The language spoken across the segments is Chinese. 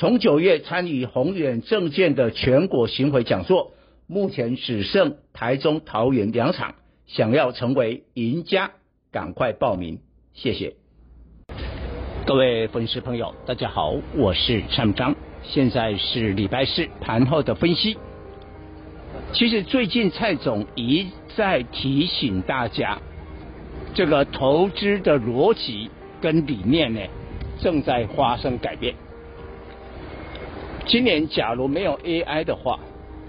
从九月参与宏远证券的全国巡回讲座，目前只剩台中、桃园两场，想要成为赢家，赶快报名，谢谢。各位粉丝朋友，大家好，我是蔡明彰，现在是礼拜四盘后的分析。其实最近蔡总一再提醒大家，这个投资的逻辑跟理念呢，正在发生改变。今年假如没有 AI 的话，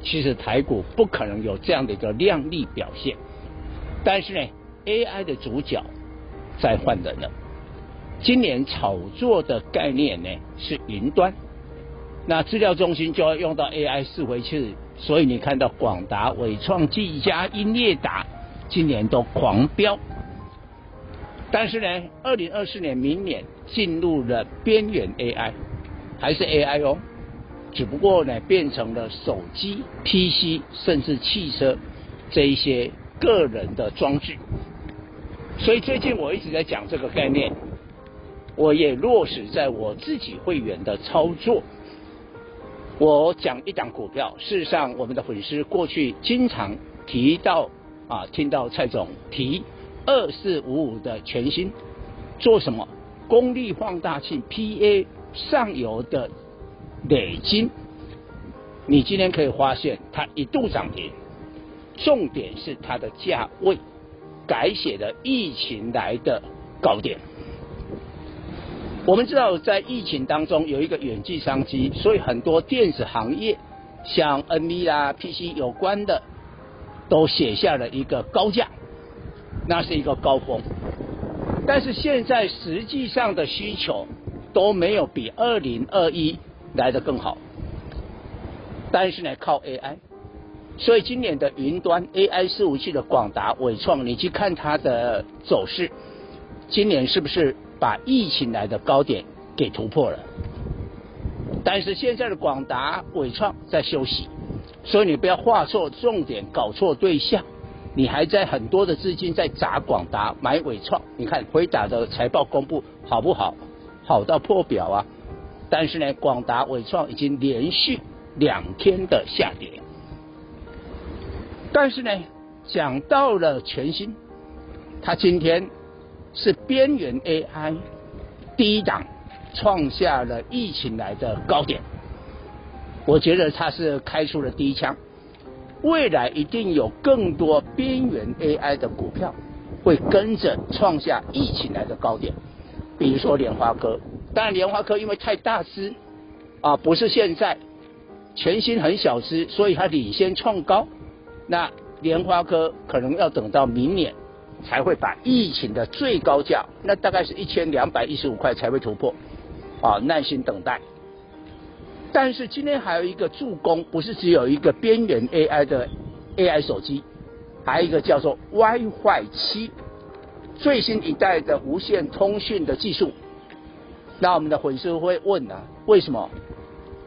其实台股不可能有这样的一个亮丽表现。但是呢，AI 的主角在换人了。今年炒作的概念呢是云端，那资料中心就要用到 AI 伺服器，所以你看到广达、伟创、技嘉、英业达今年都狂飙。但是呢，二零二四年明年进入了边缘 AI，还是 AI 哦。只不过呢，变成了手机、PC，甚至汽车这一些个人的装置。所以最近我一直在讲这个概念，我也落实在我自己会员的操作。我讲一档股票，事实上我们的粉丝过去经常提到啊，听到蔡总提二四五五的全新做什么？功率放大器 PA 上游的。累金，你今天可以发现它一度涨停，重点是它的价位改写了疫情来的高点。我们知道在疫情当中有一个远距商机，所以很多电子行业像 NV 啦、PC 有关的都写下了一个高价，那是一个高峰。但是现在实际上的需求都没有比二零二一。来得更好，但是呢，靠 AI，所以今年的云端 AI 伺服器的广达、伟创，你去看它的走势，今年是不是把疫情来的高点给突破了？但是现在的广达、伟创在休息，所以你不要画错重点，搞错对象，你还在很多的资金在砸广达、买伟创，你看辉达的财报公布好不好？好到破表啊！但是呢，广达、伟创已经连续两天的下跌。但是呢，讲到了全新，它今天是边缘 AI 第一档，创下了疫情来的高点。我觉得它是开出了第一枪，未来一定有更多边缘 AI 的股票会跟着创下疫情来的高点，比如说联发科。当然，联发科因为太大只啊，不是现在全新很小只，所以它领先创高。那联发科可能要等到明年才会把疫情的最高价，那大概是一千两百一十五块才会突破啊，耐心等待。但是今天还有一个助攻，不是只有一个边缘 AI 的 AI 手机，还有一个叫做 WiFi 七，最新一代的无线通讯的技术。那我们的粉丝会问啊，为什么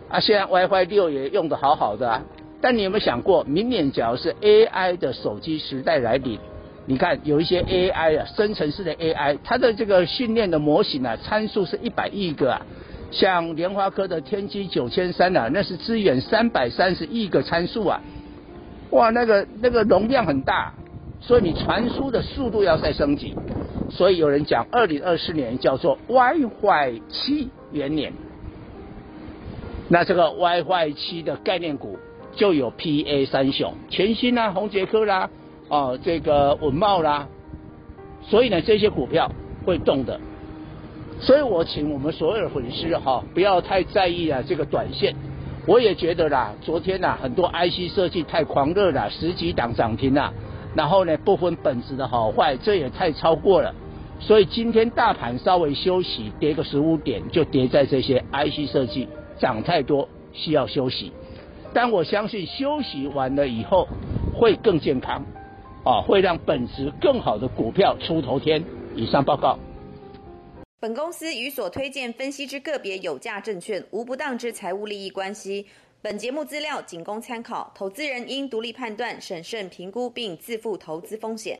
啊？现在 WiFi 六也用的好好的啊，但你有没有想过，明年假如是 AI 的手机时代来临，你看有一些 AI 啊，生成式的 AI，它的这个训练的模型啊，参数是一百亿个啊，像联发科的天玑九千三啊，那是支援三百三十亿个参数啊，哇，那个那个容量很大，所以你传输的速度要再升级。所以有人讲，二零二四年叫做 WiFi 七元年。那这个 WiFi 七的概念股就有 PA 三雄，全新啦、宏杰科啦，哦，这个稳懋啦。所以呢，这些股票会动的。所以我请我们所有的粉丝哈，不要太在意啊这个短线。我也觉得啦，昨天呐很多 IC 设计太狂热了，十几档涨停啊，然后呢不分本质的好坏，这也太超过了。所以今天大盘稍微休息，跌个十五点，就跌在这些 IC 设计涨太多，需要休息，但我相信休息完了以后会更健康，啊，会让本质更好的股票出头天。以上报告。本公司与所推荐分析之个别有价证券无不当之财务利益关系。本节目资料仅供参考，投资人应独立判断、审慎评估并自负投资风险。